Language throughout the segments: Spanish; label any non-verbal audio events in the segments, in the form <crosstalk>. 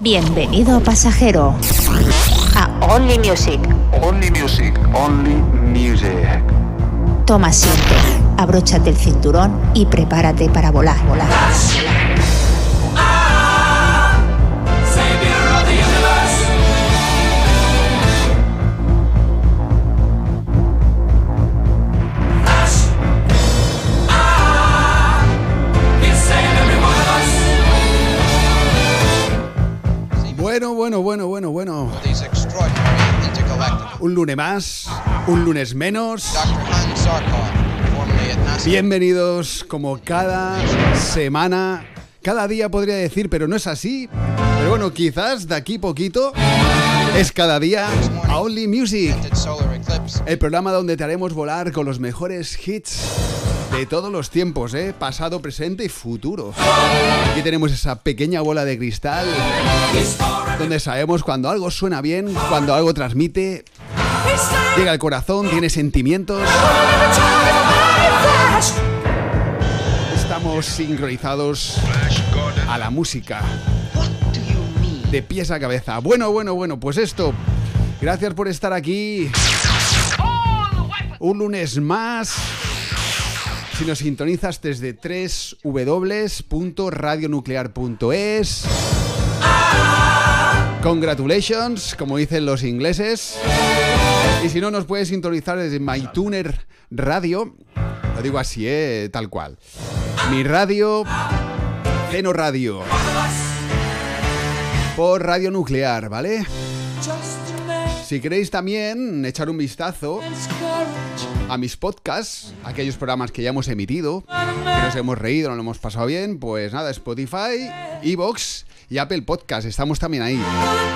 Bienvenido pasajero a Only Music. Only music, only music. Toma asiento, abróchate el cinturón y prepárate para volar, volar. Bueno, bueno, bueno, bueno. Un lunes más, un lunes menos. Bienvenidos como cada semana, cada día podría decir, pero no es así. Pero bueno, quizás de aquí poquito es cada día a Only Music, el programa donde te haremos volar con los mejores hits de todos los tiempos, ¿eh? pasado, presente y futuro. Aquí tenemos esa pequeña bola de cristal donde sabemos cuando algo suena bien, cuando algo transmite, llega al corazón, tiene sentimientos. Estamos sincronizados a la música. De pies a cabeza. Bueno, bueno, bueno, pues esto. Gracias por estar aquí. Un lunes más. Si nos sintonizas desde www.radionuclear.es. Congratulations, como dicen los ingleses. Y si no, nos puedes sintonizar desde MyTuner Radio. Lo digo así, ¿eh? tal cual. Mi radio, Geno Radio. Por Radio Nuclear, ¿vale? Si queréis también echar un vistazo a mis podcasts, aquellos programas que ya hemos emitido, que nos hemos reído, nos lo hemos pasado bien, pues nada, Spotify, Evox y Apple Podcast, estamos también ahí.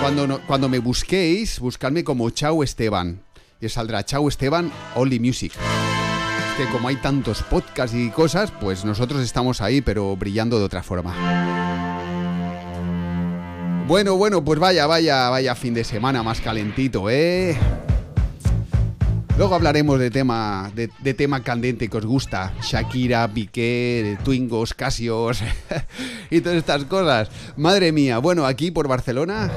Cuando, cuando me busquéis, buscadme como Chau Esteban. Y saldrá Chau Esteban Only Music. Es que como hay tantos podcasts y cosas, pues nosotros estamos ahí, pero brillando de otra forma. Bueno, bueno, pues vaya, vaya, vaya fin de semana más calentito, ¿eh? Luego hablaremos de tema, de, tema candente que os gusta. Shakira, Piqué, Twingos, Casios <laughs> y todas estas cosas. Madre mía, bueno, aquí por Barcelona,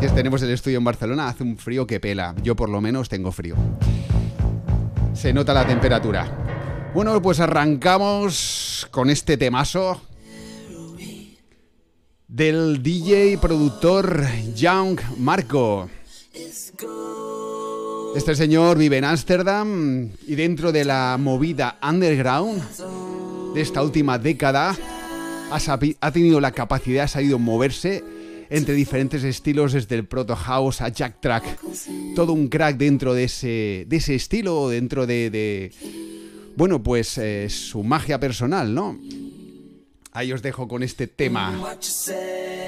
que tenemos el estudio en Barcelona, hace un frío que pela. Yo por lo menos tengo frío. Se nota la temperatura. Bueno, pues arrancamos con este temazo del DJ productor Young Marco. Este señor vive en Ámsterdam y dentro de la movida underground de esta última década ha, tenido la capacidad, ha sabido moverse entre diferentes estilos desde el proto house a jack track. Todo un crack dentro de ese, estilo, dentro de, de, bueno, pues eh, su magia personal, ¿no? Ahí os dejo con este tema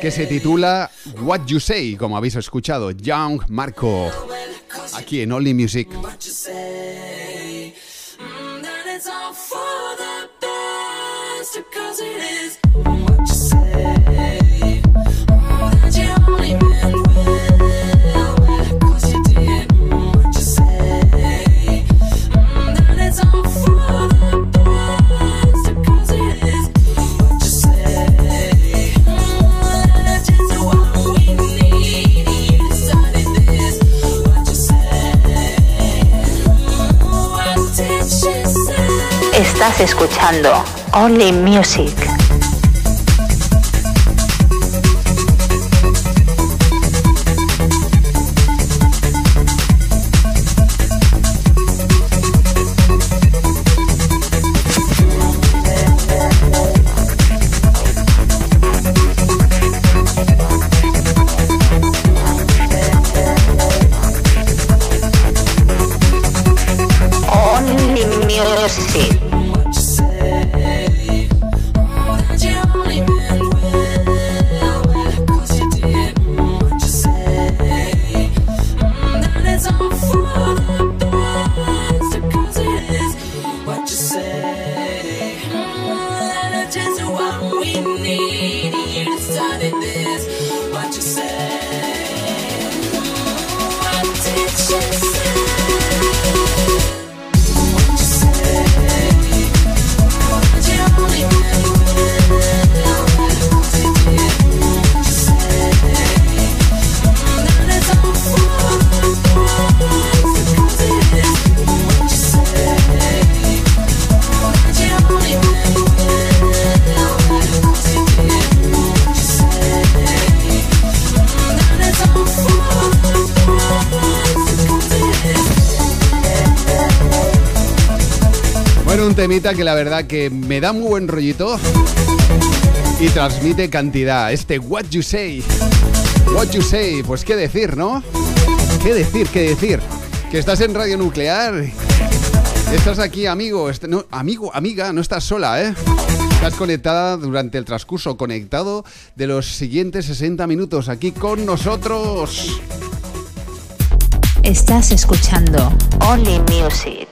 que se titula What You Say, como habéis escuchado, Young Marco, aquí en Only Music. Estás escuchando Only Music. Que la verdad que me da muy buen rollito y transmite cantidad. Este What You Say. What You Say, pues qué decir, ¿no? ¿Qué decir? ¿Qué decir? Que estás en Radio Nuclear. Estás aquí, amigo. No, amigo, amiga, no estás sola, ¿eh? Estás conectada durante el transcurso conectado de los siguientes 60 minutos aquí con nosotros. Estás escuchando Only Music.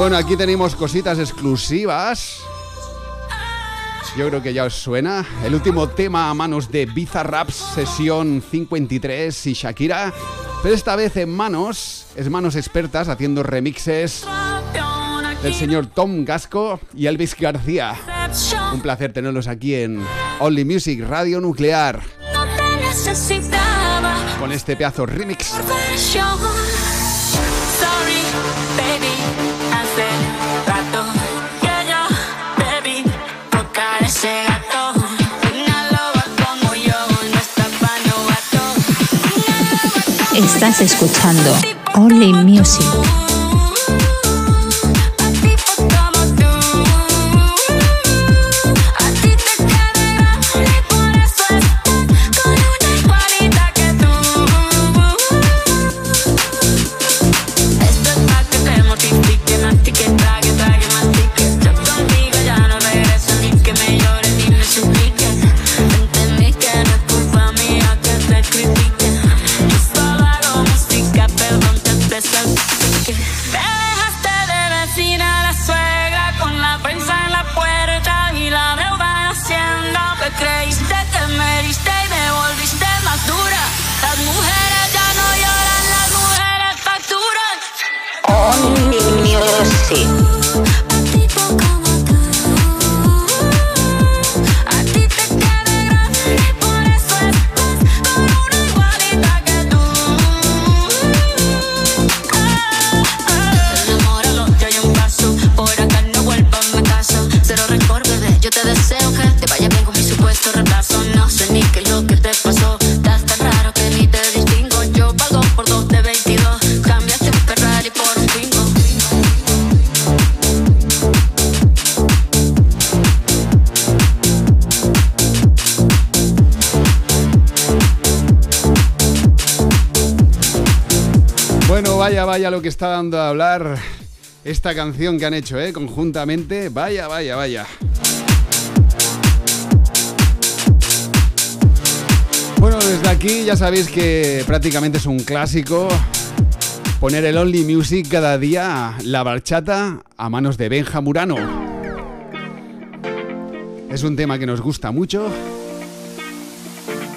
Bueno, aquí tenemos cositas exclusivas. Yo creo que ya os suena. El último tema a manos de Bizarraps, sesión 53 y Shakira. Pero esta vez en manos, es manos expertas haciendo remixes del señor Tom Gasco y Elvis García. Un placer tenerlos aquí en Only Music Radio Nuclear. Con este pedazo remix. Estás escuchando Only Music. Vaya lo que está dando a hablar esta canción que han hecho, ¿eh? Conjuntamente. Vaya, vaya, vaya. Bueno, desde aquí ya sabéis que prácticamente es un clásico poner el Only Music cada día, la barchata, a manos de Benja Murano. Es un tema que nos gusta mucho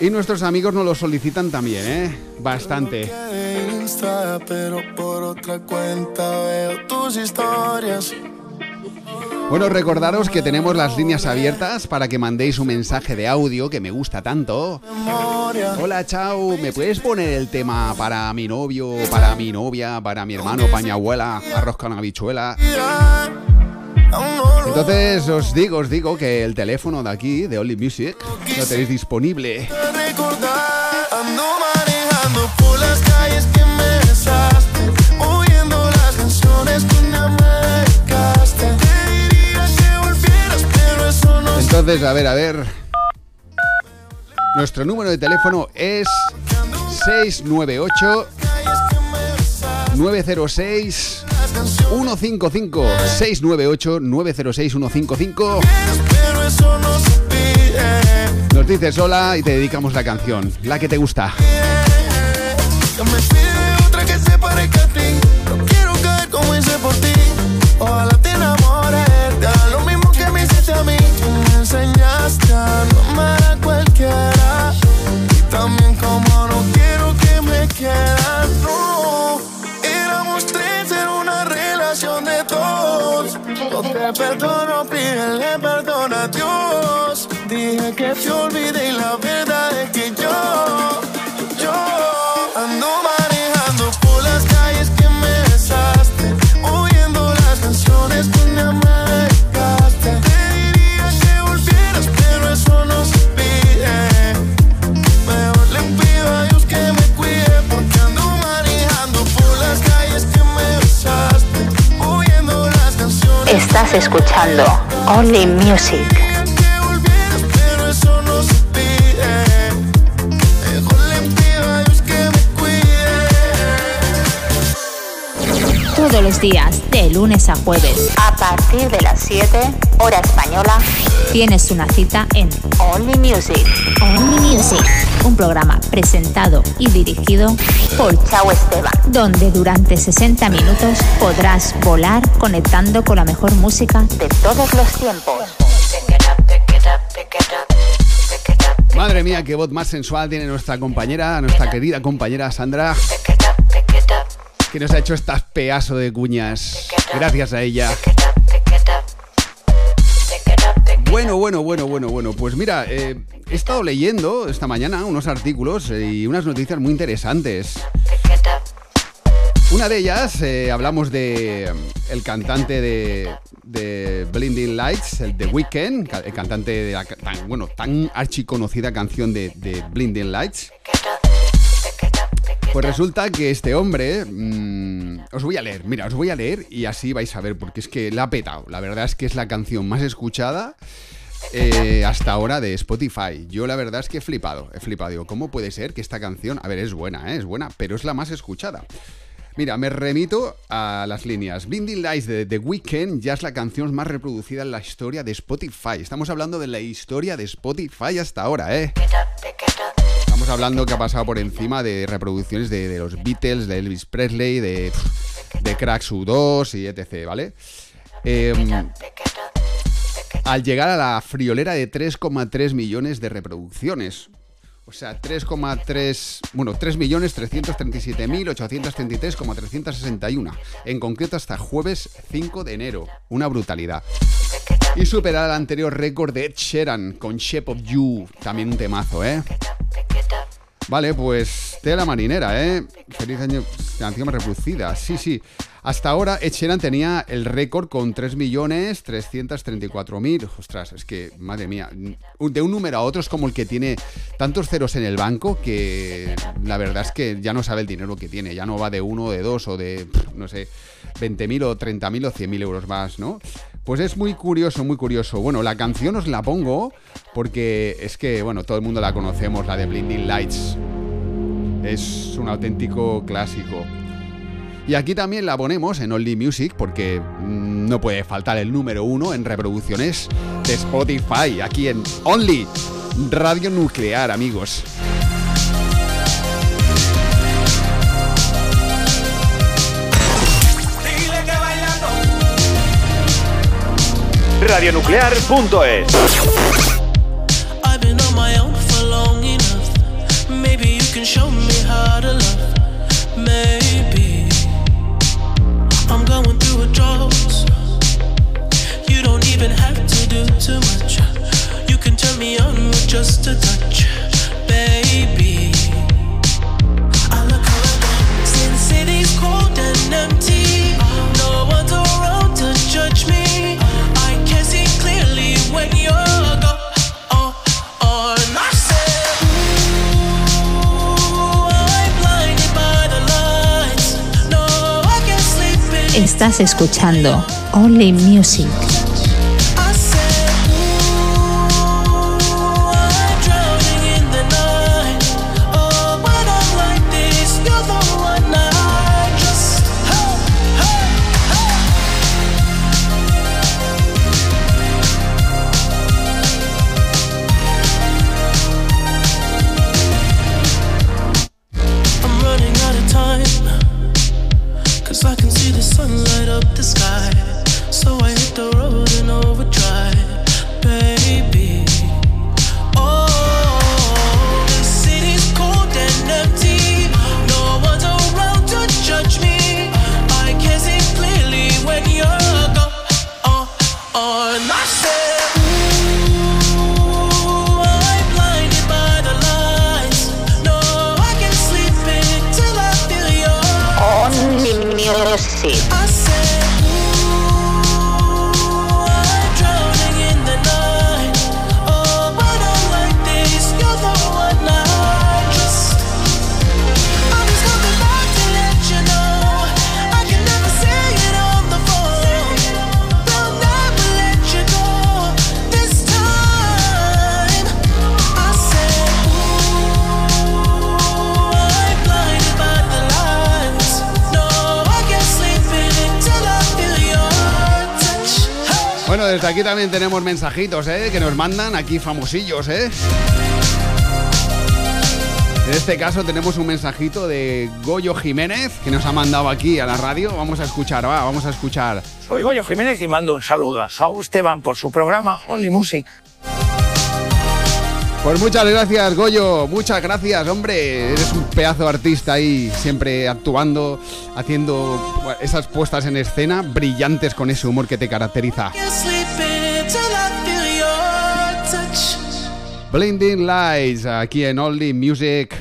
y nuestros amigos nos lo solicitan también, ¿eh? Bastante pero por otra cuenta veo tus historias. Bueno, recordaros que tenemos las líneas abiertas para que mandéis un mensaje de audio que me gusta tanto. Hola, chao, ¿me puedes poner el tema para mi novio, para mi novia, para mi hermano, pañabuela, arroz con habichuela? Entonces os digo, os digo que el teléfono de aquí, de Only Music, lo tenéis disponible. Entonces, a ver, a ver. Nuestro número de teléfono es 698 906 155 698 906 155 Nos dices hola y te dedicamos la canción, la que te gusta. Te enamores enseñaste a no amar a cualquiera. Y también te perdono, pídele perdón a Dios. Dije que te olvidé y la verdad es que yo, Estás escuchando Only Music. todos los días, de lunes a jueves. A partir de las 7, hora española, tienes una cita en Only Music. Only Music. Un programa presentado y dirigido por Chao Esteban, donde durante 60 minutos podrás volar conectando con la mejor música de todos los tiempos. Madre mía, qué voz más sensual tiene nuestra compañera, nuestra querida compañera Sandra que nos ha hecho estas pedazo de cuñas. Gracias a ella. Bueno, bueno, bueno, bueno, bueno. Pues mira, eh, he estado leyendo esta mañana unos artículos y unas noticias muy interesantes. Una de ellas, eh, hablamos de el cantante de, de Blinding Lights, el The Weeknd, el cantante de la tan, bueno, tan archiconocida canción de, de Blinding Lights. Pues resulta que este hombre. Mm, os voy a leer, mira, os voy a leer y así vais a ver, porque es que la ha petado. La verdad es que es la canción más escuchada. Eh, hasta ahora de Spotify. Yo la verdad es que he flipado, he flipado. Digo, ¿cómo puede ser que esta canción, a ver, es buena, ¿eh? es buena, pero es la más escuchada? Mira, me remito a las líneas. Blinding Lights de The Weeknd ya es la canción más reproducida en la historia de Spotify. Estamos hablando de la historia de Spotify hasta ahora, ¿eh? Hablando que ha pasado por encima de reproducciones de, los Beatles, de Elvis Presley, de, de Crack 2 y etc., ¿vale? Em, al llegar a la friolera de 3,3 millones de reproducciones. O sea, 3,3, bueno, 3.337.833,361. En concreto hasta jueves 5 de enero. Una brutalidad. Y superar el anterior récord de Ed Sheeran con Shape of You. También un temazo, ¿eh? Vale, pues tela marinera, ¿eh? Feliz año, canción reproducida. Sí, sí. Hasta ahora Ed tenía el récord con 3.334.000. Ostras, es que, madre mía, de un número a otro es como el que tiene tantos ceros en el banco que la verdad es que ya no sabe el dinero que tiene. Ya no va de uno, de dos o de, no sé, 20.000 o 30.000 o 100.000 euros más, ¿no? Pues es muy curioso, muy curioso. Bueno, la canción os la pongo porque es que, bueno, todo el mundo la conocemos, la de Blinding Lights. Es un auténtico clásico. Y aquí también la ponemos en Only Music porque mm, no puede faltar el número uno en reproducciones de Spotify, aquí en Only Radio Nuclear, amigos. radionuclear.es too much. You can turn me on with just a touch, baby. I look around, since city's cold and empty. No one's around to judge me. Oh, oh, Estás escuchando Only Music. Aquí también tenemos mensajitos, ¿eh? Que nos mandan aquí famosillos, ¿eh? En este caso tenemos un mensajito de Goyo Jiménez que nos ha mandado aquí a la radio. Vamos a escuchar, va, vamos a escuchar. Soy Goyo Jiménez y mando un saludo a Saúl Esteban por su programa Only Music. Pues muchas gracias, Goyo. Muchas gracias, hombre. Eres un pedazo de artista ahí, siempre actuando, haciendo esas puestas en escena brillantes con ese humor que te caracteriza. Blinding Lights, aquí en Only Music.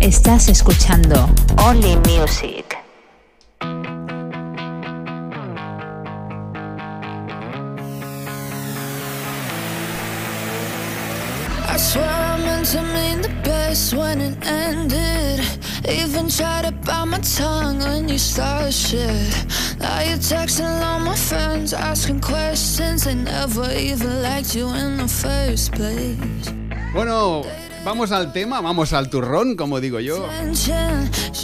Estás escuchando Only Music. When it ended. Even tried to bite my tongue when you started shit. Now you're texting all my friends, asking questions. They never even liked you in the first place. Bueno, vamos al tema, vamos al turrón, como digo yo.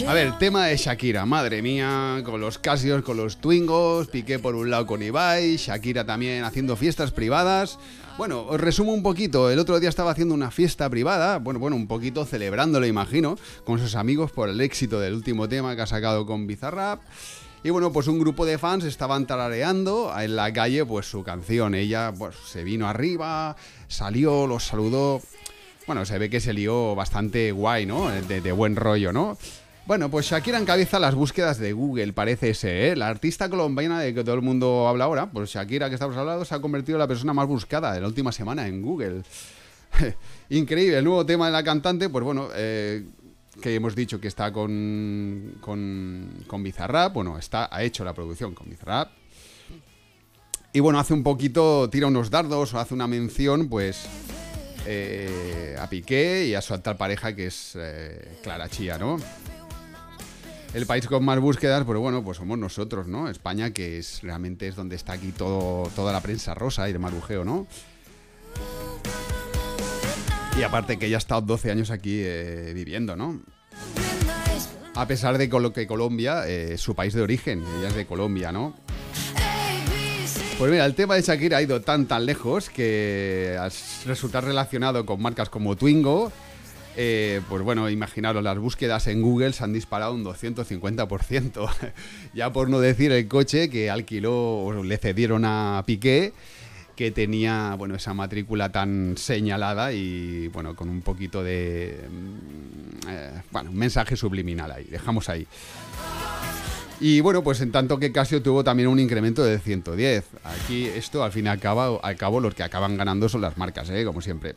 A ver, tema de Shakira, madre mía, con los Casios, con los Twingos, Piqué por un lado con Ibai, Shakira también haciendo fiestas privadas. Bueno, os resumo un poquito. El otro día estaba haciendo una fiesta privada, bueno, bueno, un poquito celebrándolo, imagino, con sus amigos por el éxito del último tema que ha sacado con Bizarrap. Y bueno, pues un grupo de fans estaban tarareando en la calle pues su canción. Ella pues se vino arriba, salió, los saludó. Bueno, se ve que se lió bastante guay, ¿no? De, buen rollo, ¿no? Bueno, pues Shakira encabeza las búsquedas de Google, parece ser, ¿eh? La artista colombiana de que todo el mundo habla ahora, pues Shakira, que estamos hablando, se ha convertido en la persona más buscada de la última semana en Google. <laughs> Increíble, el nuevo tema de la cantante, pues bueno, eh, que hemos dicho que está con, con, con Bizarrap, bueno, está, ha hecho la producción con Bizarrap. Y bueno, hace un poquito, tira unos dardos o hace una mención, pues, eh, a Piqué y a su actual pareja, que es eh, Clara Chía, ¿no? el país con más búsquedas, pero bueno, pues somos nosotros, ¿no? España, que es realmente es donde está aquí todo, toda la prensa rosa y de marujeo, ¿no? Y aparte que ella ha estado 12 años aquí eh, viviendo, ¿no? A pesar de que Colombia eh, su país de origen, ella es de Colombia, ¿no? Pues mira, el tema de Shakira ha ido tan tan lejos que resulta relacionado con marcas como Twingo, eh, pues bueno, imaginaros, las búsquedas en Google se han disparado un 250%. <laughs> ya por no decir el coche que alquiló o le cedieron a Piqué, que tenía, bueno, esa matrícula tan señalada y, bueno, con un poquito de, mm, eh, bueno, un mensaje subliminal ahí. Dejamos ahí. Y bueno, pues en tanto que Casio tuvo también un incremento de 110. Aquí esto al fin y al cabo, los que acaban ganando son las marcas, ¿eh? como siempre.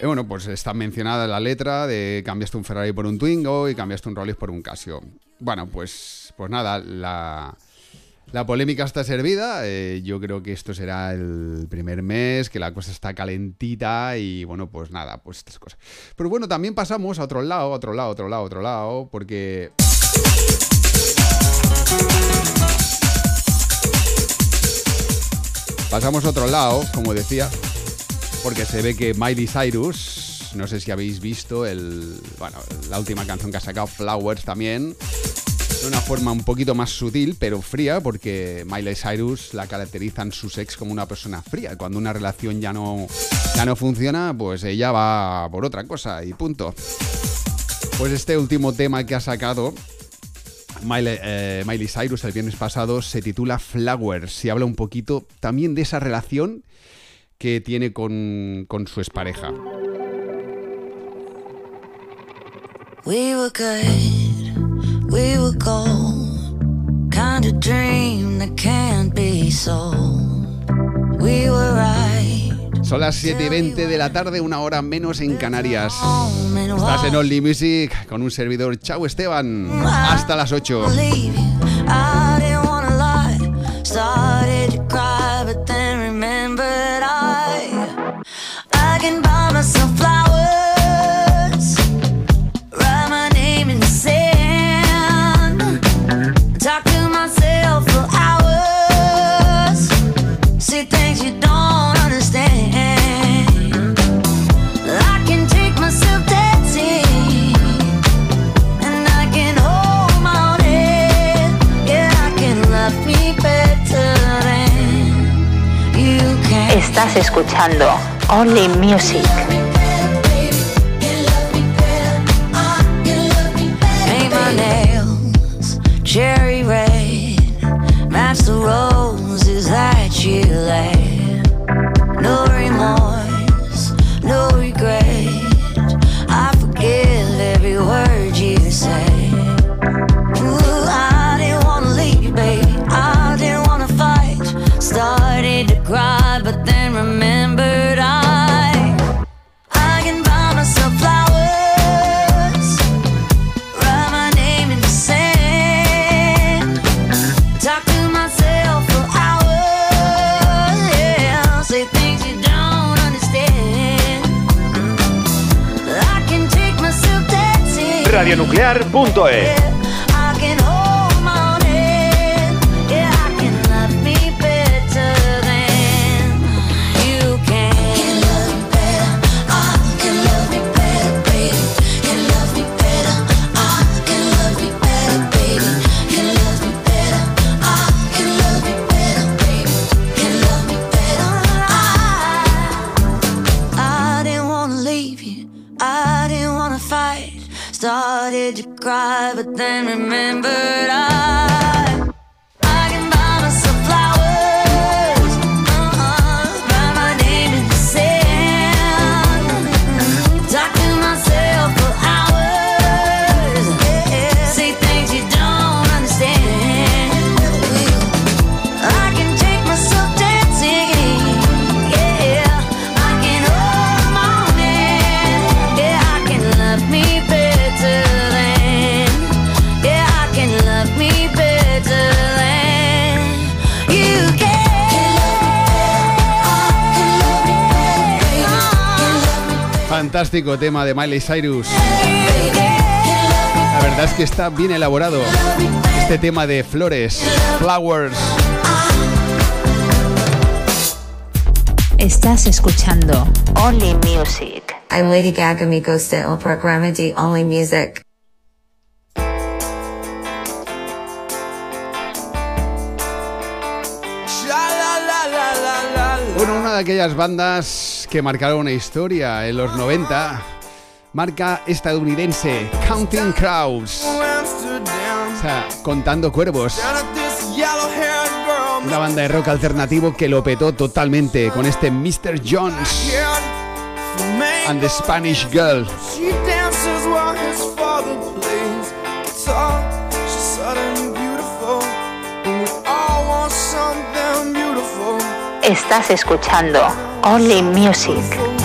Y bueno, pues está mencionada la letra de cambiaste un Ferrari por un Twingo y cambiaste un Rolex por un Casio. Bueno, pues, pues nada, la, la polémica está servida. Eh, yo creo que esto será el primer mes, que la cosa está calentita y bueno, pues nada, pues estas cosas. Pero bueno, también pasamos a otro lado, otro lado, otro lado, otro lado, porque... Pasamos a otro lado, como decía, porque se ve que Miley Cyrus, no sé si habéis visto el, bueno, la última canción que ha sacado, Flowers también, de una forma un poquito más sutil, pero fría, porque Miley Cyrus la caracterizan sus ex como una persona fría. Cuando una relación ya no, ya no funciona, pues ella va por otra cosa y punto. Pues este último tema que ha sacado Miley, eh, Miley, Cyrus el viernes pasado se titula Flowers y habla un poquito también de esa relación que tiene con, con su expareja. We were good, we were gold, kind of dream that can't be sold. We were right. Son las 7 y 20 de la tarde, una hora menos en Canarias. Estás en Only Music con un servidor. Chao Esteban. Hasta las 8. can buy myself Estás escuchando Only Music. cherry red match the roses that you lay. No remorse. radionuclear.es. fantástico tema de Miley Cyrus. La verdad es que está bien elaborado este tema de flores, flowers. Estás escuchando Only Music. I'm Lady Gaga, mi del programa de Only Music. Bueno, una de aquellas bandas que marcaron una historia en los 90. Marca estadounidense Counting Crows. O sea, contando cuervos. Una banda de rock alternativo que lo petó totalmente con este Mr. Jones and the Spanish Girl. Estás escuchando Only Music.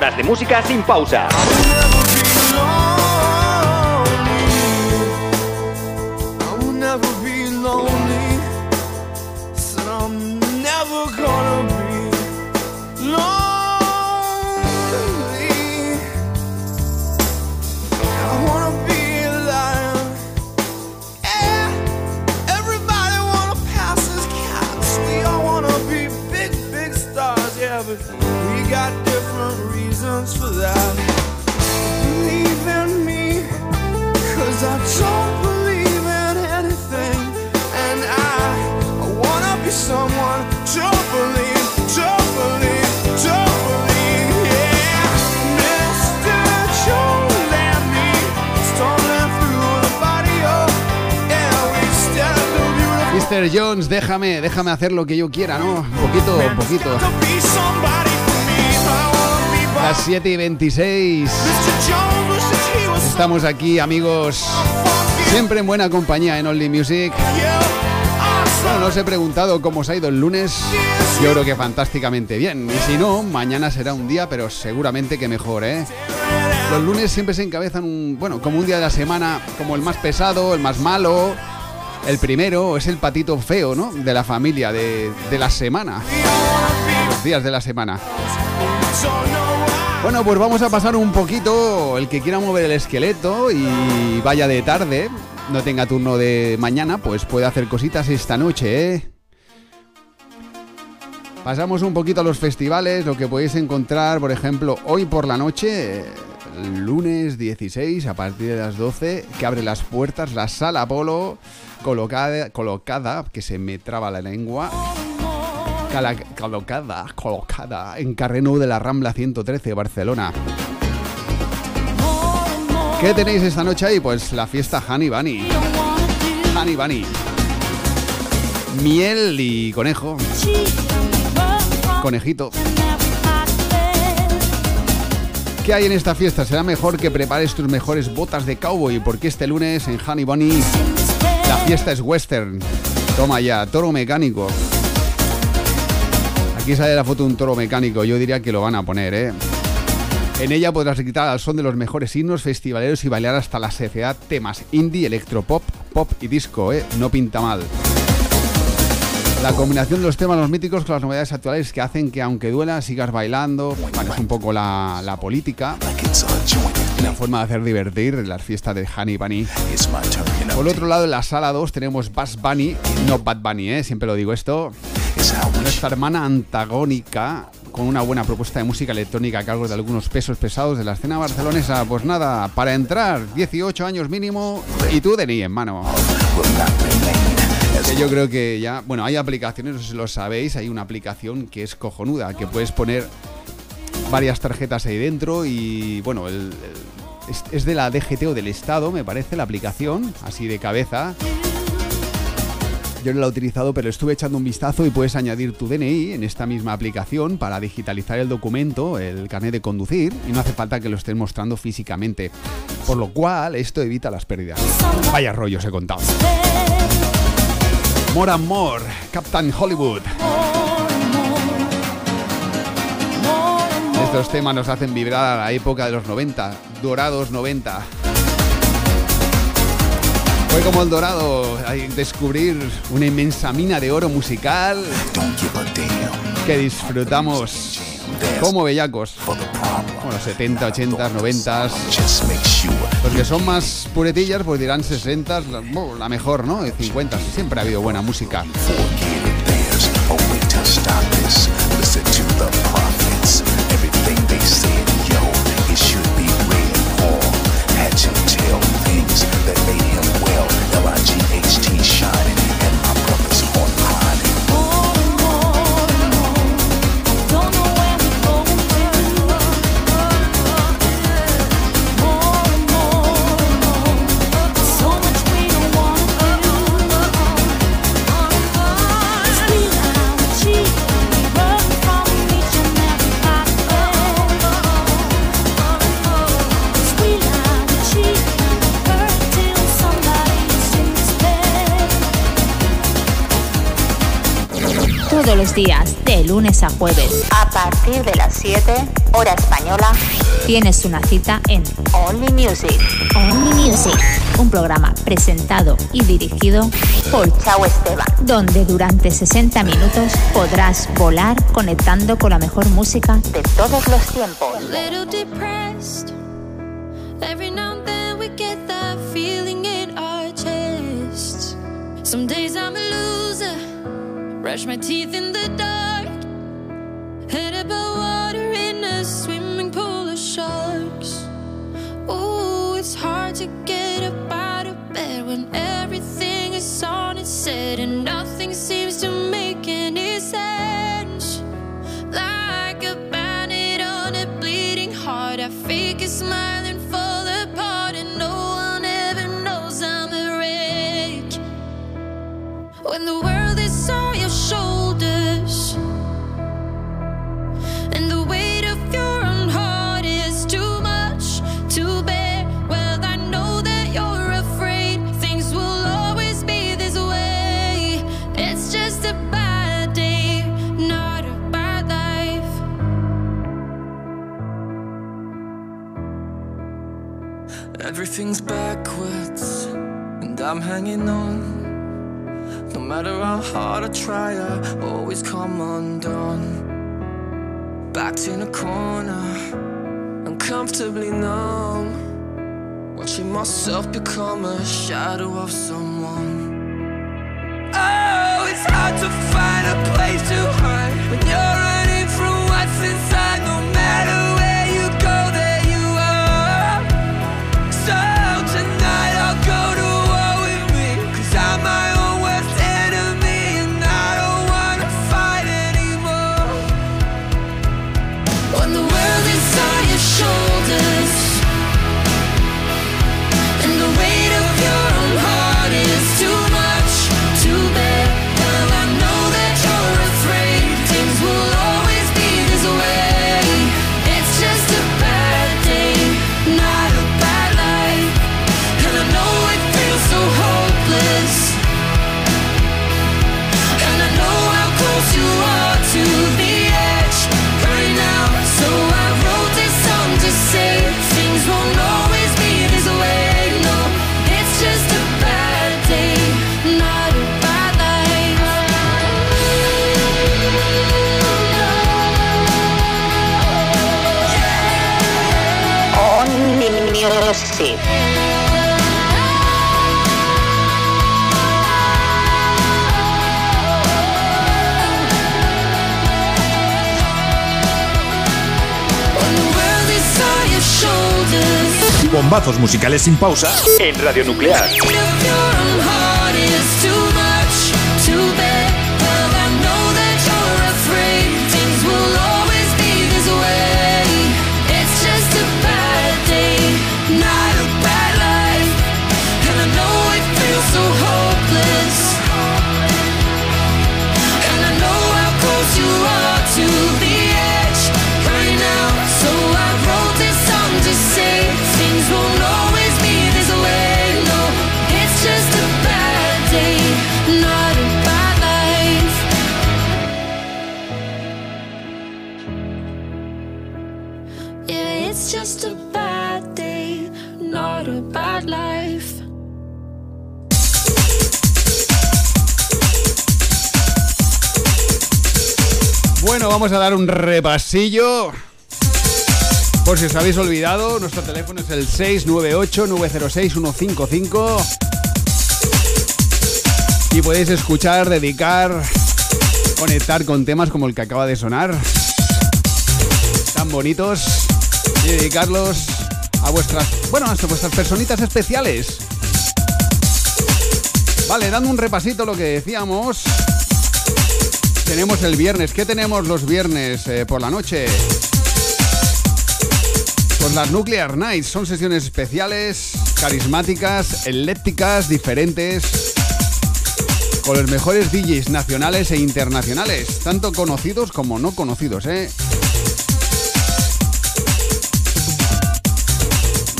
Horas de música sin pausa. That. Believe in me. Cause I don't believe in anything And I, I wanna be someone to believe, to believe, to believe Yeah Mr. Joe let me Stumbling through the body of Yeah, we stand the beautiful Mr. Jones, déjame, déjame hacer lo que yo quiera, ¿no? Poquito, poquito. Las 7 y 26. Mr. Jones wishes he was Estamos aquí, amigos, siempre en buena compañía en Only Music. Bueno, no os he preguntado cómo os ha ido el lunes. Yo creo que fantásticamente bien. Y si no, mañana será un día, pero seguramente que mejor, ¿eh? Los lunes siempre se encabezan un, bueno, como un día de la semana, como el más pesado, el más malo. El primero es el patito feo, ¿no? De la familia, de, de la semana. Los días de la semana. Bueno, pues vamos a pasar un poquito. El que quiera mover el esqueleto y vaya de tarde, no tenga turno de mañana, pues puede hacer cositas esta noche, ¿eh? Pasamos un poquito a los festivales, lo que podéis encontrar, por ejemplo, hoy por la noche, lunes 16, a partir de las 12, que abre las puertas la sala Apolo, colocada, colocada, que se me traba la lengua, colocada, colocada en Carreno de la Rambla 113, Barcelona. ¿Qué tenéis esta noche ahí? Pues la fiesta Honey Bunny. Honey Bunny. Miel y conejo. Conejito. ¿Qué hay en esta fiesta? Será mejor que prepares tus mejores botas de cowboy porque este lunes en Honey Bunny la fiesta es western. Toma ya, toro mecánico. Aquí sale la foto de un toro mecánico, yo diría que lo van a poner, ¿eh? En ella podrás gritar al son de los mejores himnos festivaleros y bailar hasta la saciedad temas indie, electropop, pop y disco, ¿eh? No pinta mal. La combinación de los temas los míticos con las novedades actuales que hacen que aunque duela sigas bailando. Bueno, es un poco la, la política. La forma de hacer divertir las fiestas de Honey Bunny. Por otro lado, en la sala 2 tenemos Bass Bunny, no Bad Bunny, ¿eh? siempre lo digo esto. Nuestra hermana antagónica con una buena propuesta de música electrónica a cargo de algunos pesos pesados de la escena barcelonesa. Pues nada, para entrar, 18 años mínimo y tú DNI en mano. Que yo creo que ya, bueno, hay aplicaciones, no sé si lo sabéis, hay una aplicación que es cojonuda, que puedes poner varias tarjetas ahí dentro y bueno, el- el- es, es de la DGT o del Estado, me parece, la aplicación, así de cabeza. Yo no la he utilizado, pero estuve echando un vistazo y puedes añadir tu DNI en esta misma aplicación para digitalizar el documento, el carnet de conducir, y no hace falta que lo estés mostrando físicamente. Por lo cual, esto evita las pérdidas. Vaya rollo, he contado. More and More, Captain Hollywood. Estos temas nos hacen vibrar a la época de los 90, dorados 90. Fue como el dorado, ahí descubrir una inmensa mina de oro musical que disfrutamos como bellacos. Bueno, 70, 80, 90. Los que son más puretillas pues dirán 60, la, bueno, la mejor, ¿no? De 50. Siempre ha habido buena música. Jueves, a partir de las 7, hora española, tienes una cita en Only Music. Only Music, un programa presentado y dirigido por Chao Esteban, donde durante 60 minutos podrás volar conectando con la mejor música de todos los tiempos. Every now and then we get that feeling in our chests. Some days I'm a loser, brush my teeth in the dark. On its head and nothing Everything's backwards, and I'm hanging on. No matter how hard I try, I always come undone. Backed in a corner, uncomfortably numb. Watching myself become a shadow of someone. Hard to find a place to hide when you're running from what's inside. Bombazos musicales sin pausa en Radio Nuclear. Bueno, vamos a dar un repasillo. Por si os habéis olvidado, nuestro teléfono es el 698-906-155. Y podéis escuchar, dedicar, conectar con temas como el que acaba de sonar. Tan bonitos. Y dedicarlos a vuestras, bueno, a vuestras personitas especiales. Vale, dando un repasito lo que decíamos. Tenemos el viernes. ¿Qué tenemos los viernes eh, por la noche? Pues las Nuclear Nights son sesiones especiales, carismáticas, eléctricas, diferentes, con los mejores DJs nacionales e internacionales, tanto conocidos como no conocidos, ¿eh?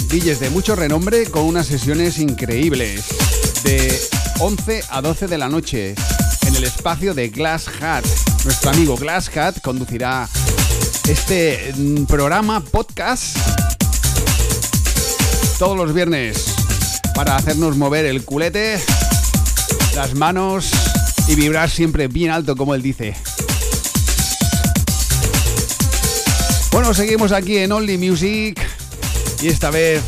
DJs de mucho renombre con unas sesiones increíbles, de 11 a 12 de la noche. En el espacio de Glass Hat. Nuestro amigo Glass Hat conducirá este mm, programa podcast todos los viernes para hacernos mover el culete, las manos y vibrar siempre bien alto como él dice. Bueno, seguimos aquí en Only Music y esta vez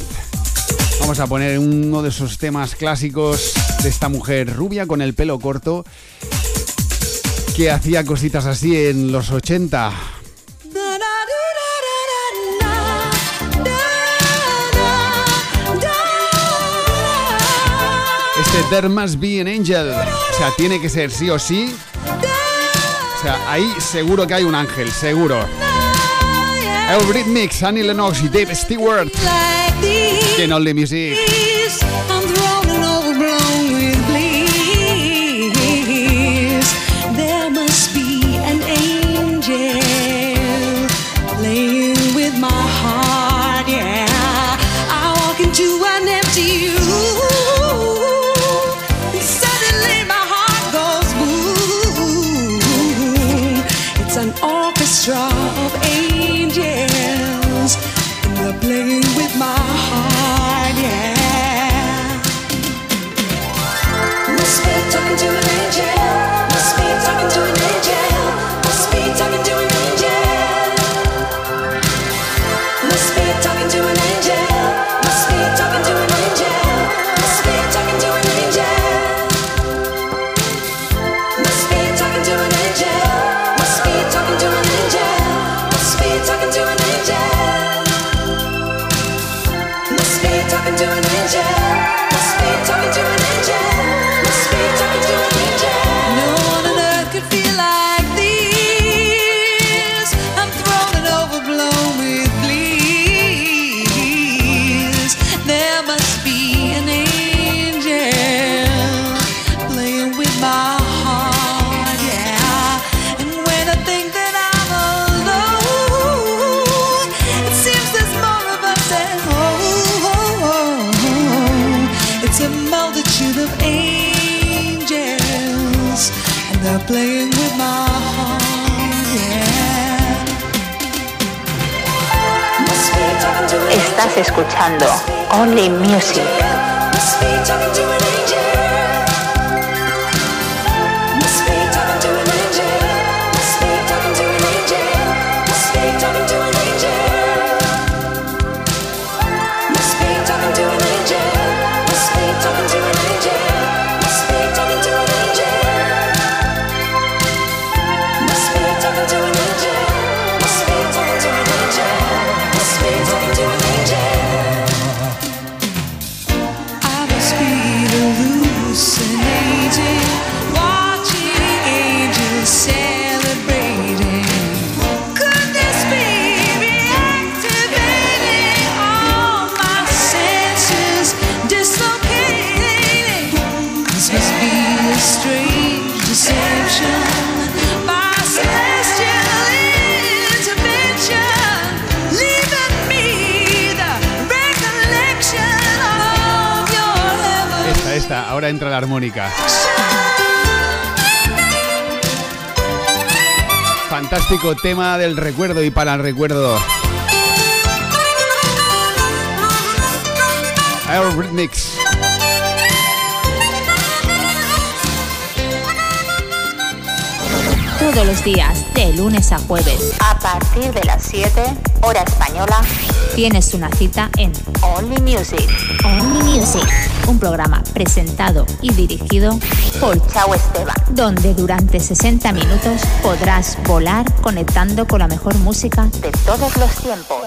vamos a poner uno de esos temas clásicos de esta mujer rubia con el pelo corto que hacía cositas así en los 80. Este There Must Be an Angel. O sea, tiene que ser sí o sí. O sea, ahí seguro que hay un ángel, seguro. El Mix, Annie Lennox y Dave Stewart. En All the Music. talking to an angel. me talking to an angel. Only Music. La armónica. Fantástico tema del recuerdo y para el recuerdo. Aerorhythmics. Todos los días, de lunes a jueves, a partir de las 7, hora española, tienes una cita en Only Music. Only Music, un programa presentado y dirigido por Chao Esteban, donde durante 60 minutos podrás volar conectando con la mejor música de todos los tiempos.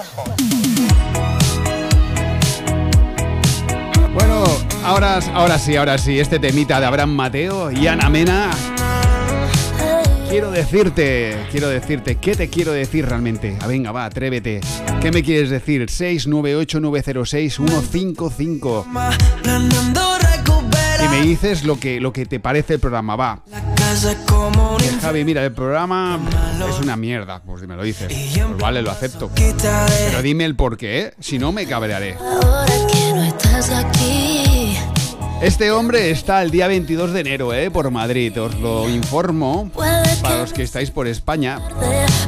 Bueno, ahora, ahora sí, ahora sí, este temita de Abraham Mateo y Ana Mena quiero decirte, quiero decirte, ¿qué te quiero decir realmente? Ah, venga, va, atrévete. ¿Qué me quieres decir? 698-906-155. Y me dices lo que, lo que te parece el programa, va. Eh, Javi, mira, el programa es una mierda. Pues si me lo dices. Pues vale, lo acepto. Pero dime el por qué, si no me cabrearé. Ahora que no estás aquí Este hombre está el día 22 de enero, ¿eh? Por Madrid, os lo informo. Para los que estáis por España,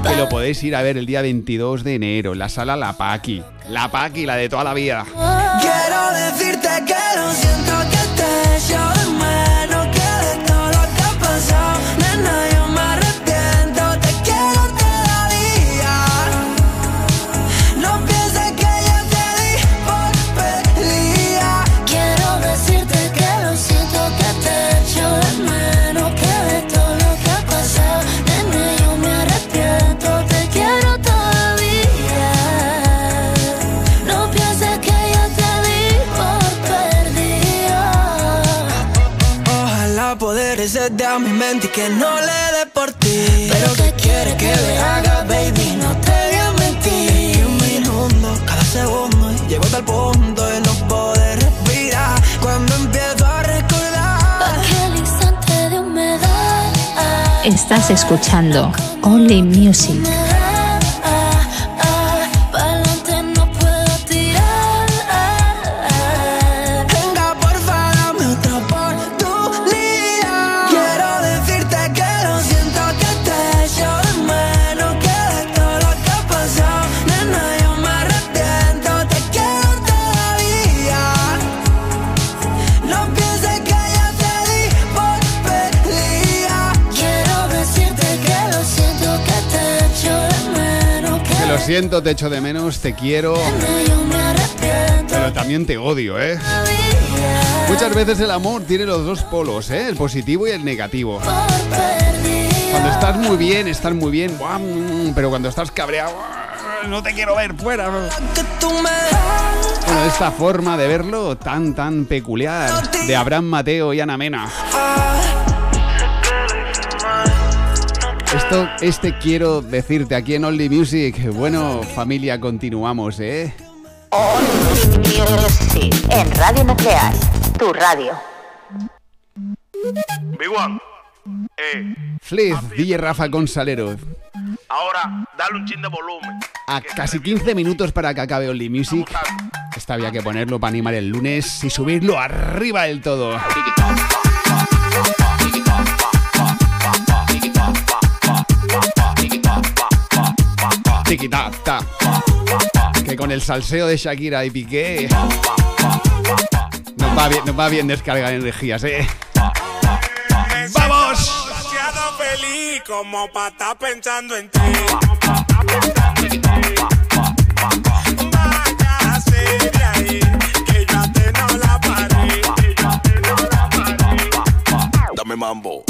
que lo podéis ir a ver el día 22 de enero en la sala La Paqui. La Paqui, la de toda la vida. Quiero decirte que lo siento que poder de a mi mente y que no le dé por ti. Pero ¿qué quieres que le haga, baby? No te voy a mentir. Un minuto, cada segundo y Llego hasta el punto de no poder respirar. Cuando empiezo a recordar. Aquel instante de humedad. Estás escuchando Only Music. Siento, te echo de menos, te quiero, pero también te odio, ¿eh? Muchas veces el amor tiene los dos polos, ¿eh? El positivo y el negativo. Cuando estás muy bien, estás muy bien, pero cuando estás cabreado, no te quiero ver fuera. Bueno, esta forma de verlo tan, tan peculiar de Abraham Mateo y Ana Mena. Esto, este quiero decirte aquí en Only Music. Bueno, familia, continuamos, ¿eh? Only Music. En Radio Nuclear. Tu radio. Big One. Eh, Fliz, DJ Rafa Consalero. ahora dale un chin de volumen. A casi 15 minutos para que acabe Only Music. Esta había que ponerlo para animar el lunes y subirlo arriba del todo. Tiquita, ta. Que con el salseo de Shakira y Piqué. Nos va bien, nos va bien descargar energías, eh. ¡Vamos! demasiado feliz como para estar pensando en ti. Váyase de ahí, que yo a ti no la paré. Dame mambo.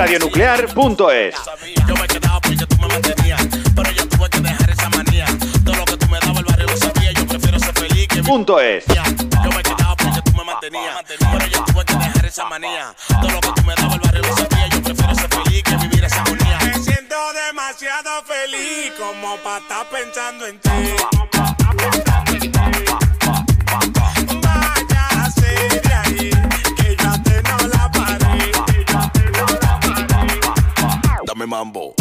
Radionuclear.es. Yo me quedaba porque tú me mantenías, pero yo tuve que dejar esa manía. Todo lo que tú me dabas el barrio lo sabía. Yo prefiero ser feliz que Punto es. Yo me quedaba porque tú me mantenías, pero yo tuve que dejar esa manía. Todo lo que tú me dabas el barrio lo sabía. Yo prefiero ser feliz que vivir esa agonía. Me siento demasiado feliz como para estar pensando en ti. Mambo.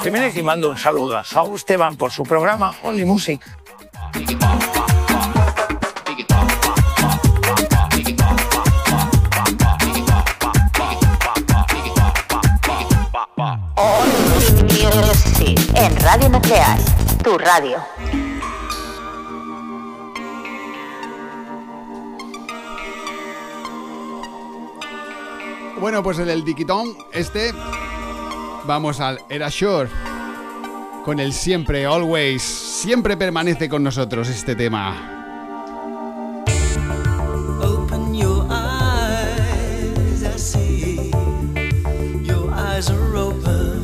Jiménez y mando un saludo a Saúl Esteban por su programa Only Music. Only Music. En Radio Nuclear. Tu radio. Bueno, pues en el diquitón este vamos al Era Sure. con el siempre, always, siempre permanece con nosotros este tema. Open your eyes, I see. Eyes are open.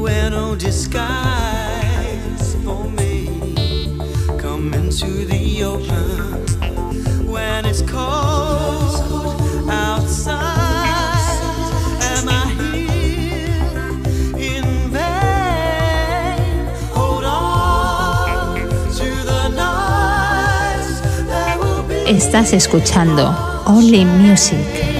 Where no disguise for me. Come into the open when it's cold outside. Estás escuchando Only Music.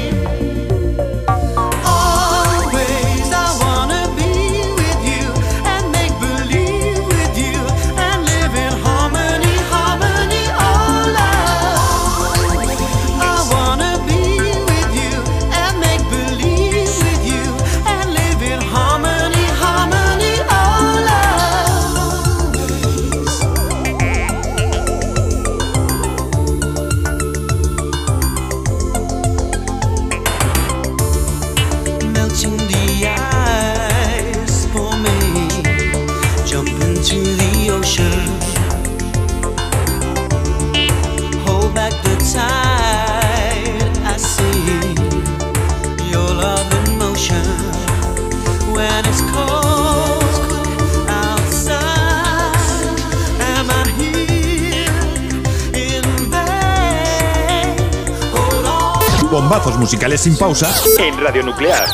Musicales sin pausa en Radio Nuclear.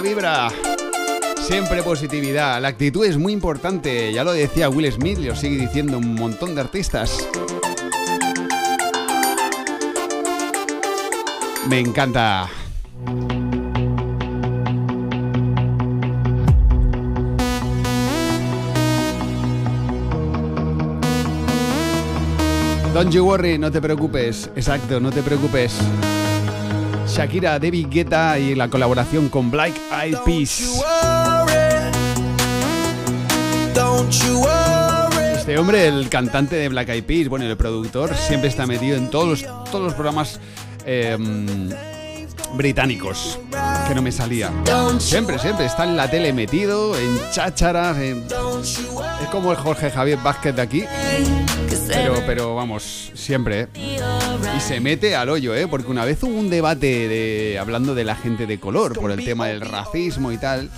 Vibra. Siempre positividad. La actitud es muy importante. Ya lo decía Will Smith lo sigue diciendo un montón de artistas. Me encanta. Don't you worry, no te preocupes. Exacto, no te preocupes. Shakira, David Guetta y la colaboración con Black Eyed Peas. Este hombre, el cantante de Black Eyed Peas, bueno, el productor, siempre está metido en todos los, todos los programas em, británicos. Que no me salía. Siempre, siempre está en la tele metido, en chácharas. en- Es como el Jorge Javier Vázquez de aquí. Pero, pero vamos, siempre, ¿eh? Se mete al hoyo, ¿eh? Porque una vez hubo un debate de, hablando de la gente de color por el tema del racismo y tal.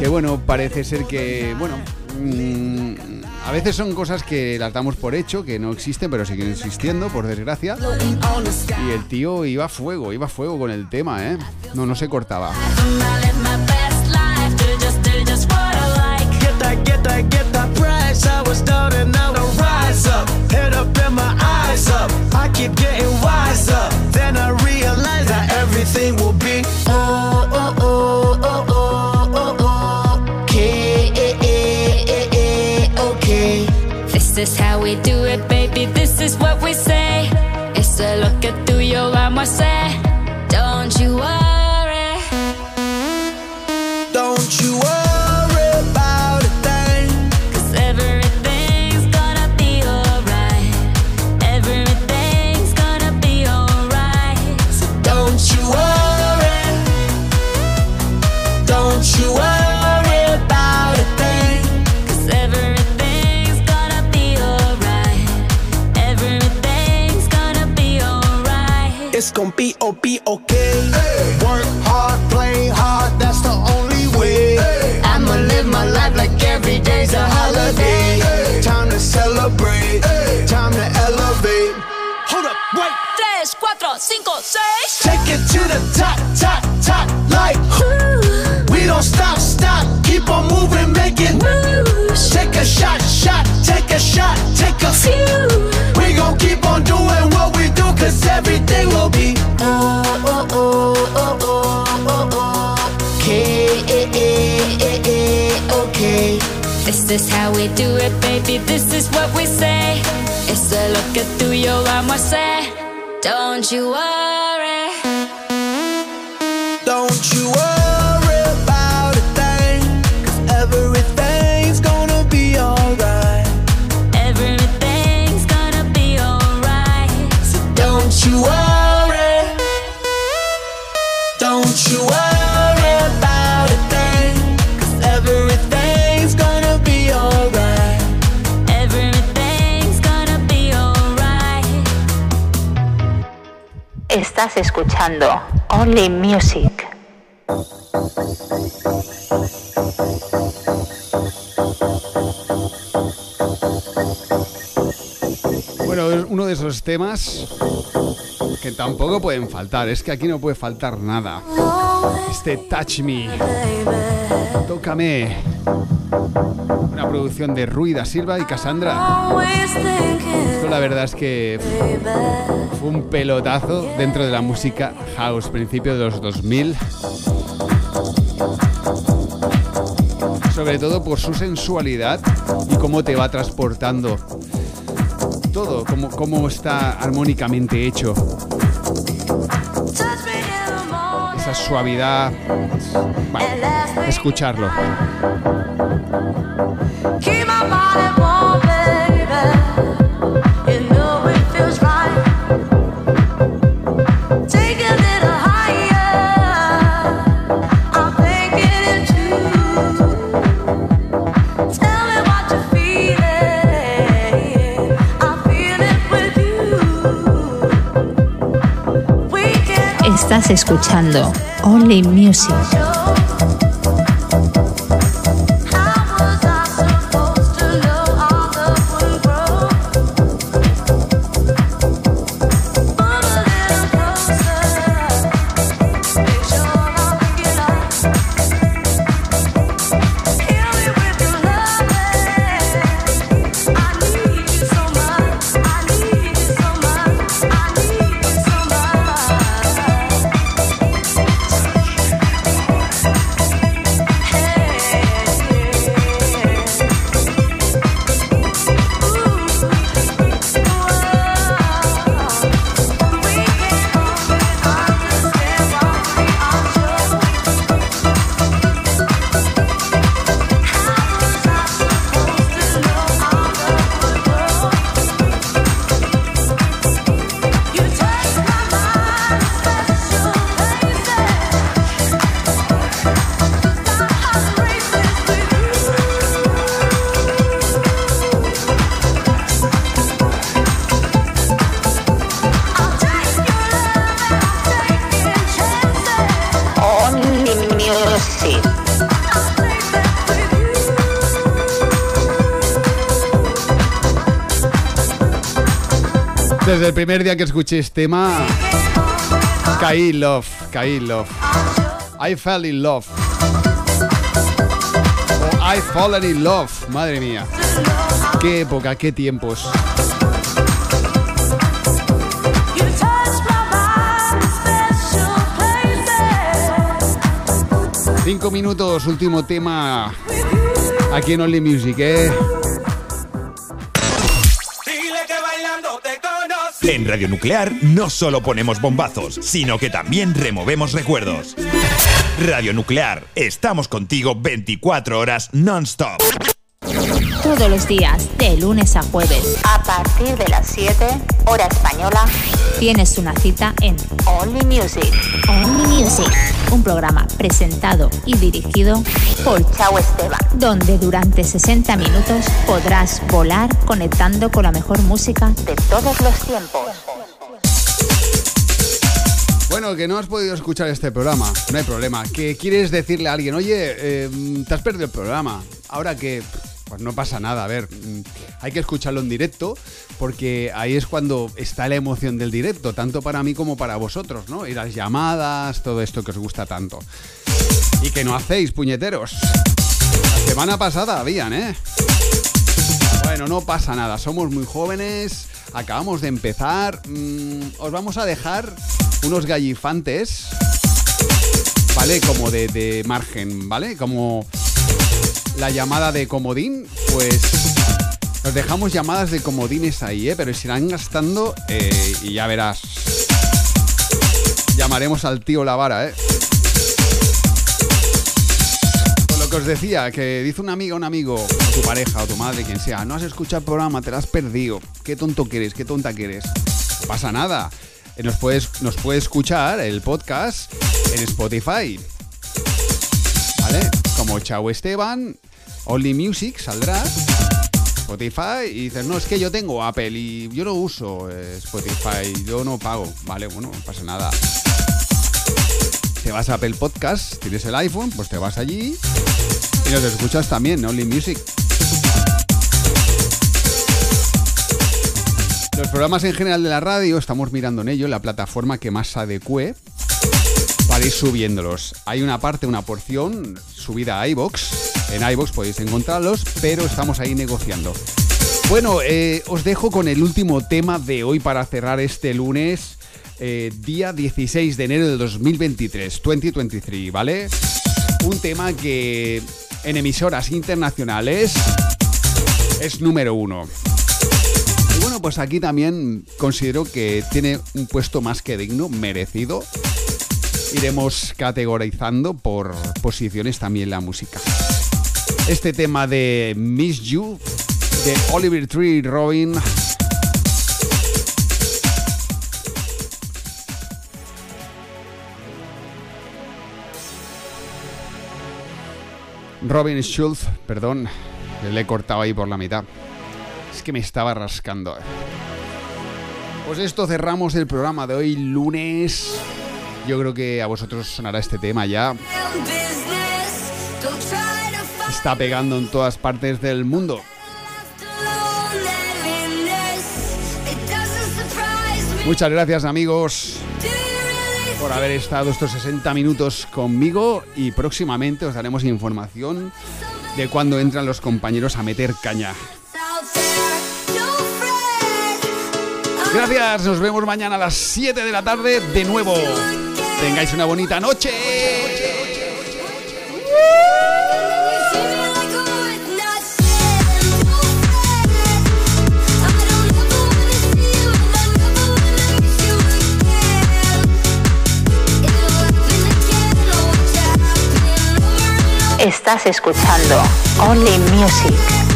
Que bueno, parece ser que, bueno, mm, a veces son cosas que las damos por hecho, que no existen, pero siguen existiendo, por desgracia. Y el tío iba a fuego, iba a fuego con el tema, ¿eh? No, no se cortaba. Eyes up. I keep getting wiser. Then I realize that everything will be oh, oh, oh, oh, oh, oh, oh, okay, okay. This is how we do it, baby. This is what we say. It's a lo que tú y yo vamos a hacer. Don't you worry. Alright. Be oh be okay. Work hard, play hard, that's the only way. I'ma live my life like every day's a holiday. Time to celebrate, time to elevate. Hold up, wait. Tres, cuatro, cinco, seis. Take it to the top, top, top, like We don't stop, stop, keep on moving, make it Take a shot, shot, take a shot, take a few This is how we do it, baby. This is what we say. It's a look at through your arm, I say. Don't you worry. Don't you worry Estás escuchando Only Music. Bueno, es uno de esos temas que tampoco pueden faltar. Es que aquí no puede faltar nada. Este Touch Me. Tócame. Una producción de Rui da Silva y Cassandra. Esto la verdad es que un pelotazo dentro de la música house, principio de los 2000. Sobre todo por su sensualidad y cómo te va transportando todo, cómo, cómo está armónicamente hecho. Esa suavidad. Escucharlo. Estás escuchando Only Music. Desde el primer día que escuché este tema, caí love, caí love. I fell in love. O I fallen in love, madre mía. Qué época, qué tiempos. Cinco minutos, último tema aquí en Only Music, ¿eh? En Radio Nuclear no solo ponemos bombazos, sino que también removemos recuerdos. Radio Nuclear, estamos contigo 24 horas non-stop. Todos los días, de lunes a jueves, a partir de las 7, hora española, tienes una cita en Only Music. Only Music, un programa presentado y dirigido por Chao Esteban, donde durante 60 minutos podrás volar conectando con la mejor música de todos los tiempos. Bueno, que no has podido escuchar este programa, no hay problema. Que quieres decirle a alguien, oye, eh, te has perdido el programa. Ahora que, pues no pasa nada, a ver, mm, hay que escucharlo en directo, porque ahí es cuando está la emoción del directo, tanto para mí como para vosotros, ¿no? Y las llamadas, todo esto que os gusta tanto. Y que no hacéis, puñeteros. La semana pasada habían, ¿eh? Bueno, no pasa nada, somos muy jóvenes, acabamos de empezar. mm, os vamos a dejar unos gallifantes, ¿vale? Como de, de margen, ¿vale? Como la llamada de comodín, pues nos dejamos llamadas de comodines ahí, ¿eh? pero se irán gastando eh, y ya verás. Llamaremos al tío La Vara, ¿eh? Con lo que os decía, que dice una amiga, un amigo, o tu pareja, o tu madre, quien sea, no has escuchado el programa, te lo has perdido. Qué tonto que eres, qué tonta que eres. No pasa nada. Eh, Nos puedes, nos puede escuchar el podcast en Spotify. ¿Vale? Como Chao Esteban, Only Music saldrá. Spotify y dices, no, es que yo tengo Apple y yo no uso eh, Spotify, yo no pago. Vale, bueno, no pasa nada. Te vas a Apple Podcast, tienes el iPhone, pues te vas allí y nos escuchas también, Only Music. Los programas en general de la radio estamos mirando en ello la plataforma que más adecue para ir subiéndolos. Hay una parte, una porción subida a iBox. En iBox podéis encontrarlos, pero estamos ahí negociando. Bueno, eh, os dejo con el último tema de hoy para cerrar este lunes, eh, día 16 de enero de 2023, 2023, ¿vale? Un tema que en emisoras internacionales es número uno. Y bueno, pues aquí también considero que tiene un puesto más que digno, merecido. Iremos categorizando por posiciones también la música. Este tema de Miss You, de Oliver Tree Robin. Robin Schulz, perdón, le he cortado ahí por la mitad. Es que me estaba rascando. Pues esto cerramos el programa de hoy, lunes. Yo creo que a vosotros sonará este tema ya. Está pegando en todas partes del mundo. Muchas gracias amigos por haber estado estos 60 minutos conmigo y próximamente os daremos información de cuando entran los compañeros a meter caña. Gracias, nos vemos mañana a las 7 de la tarde de nuevo. Tengáis una bonita noche. Estás escuchando Only Music.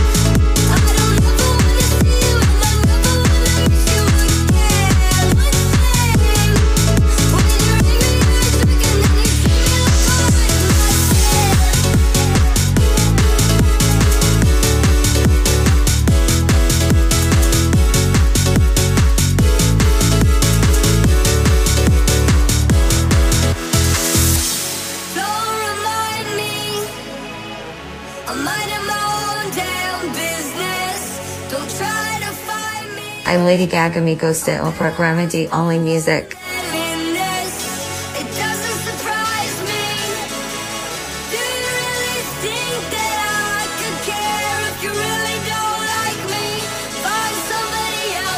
Lady Gaga Migos de El Programa de Only Music.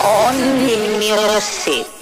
Only Music.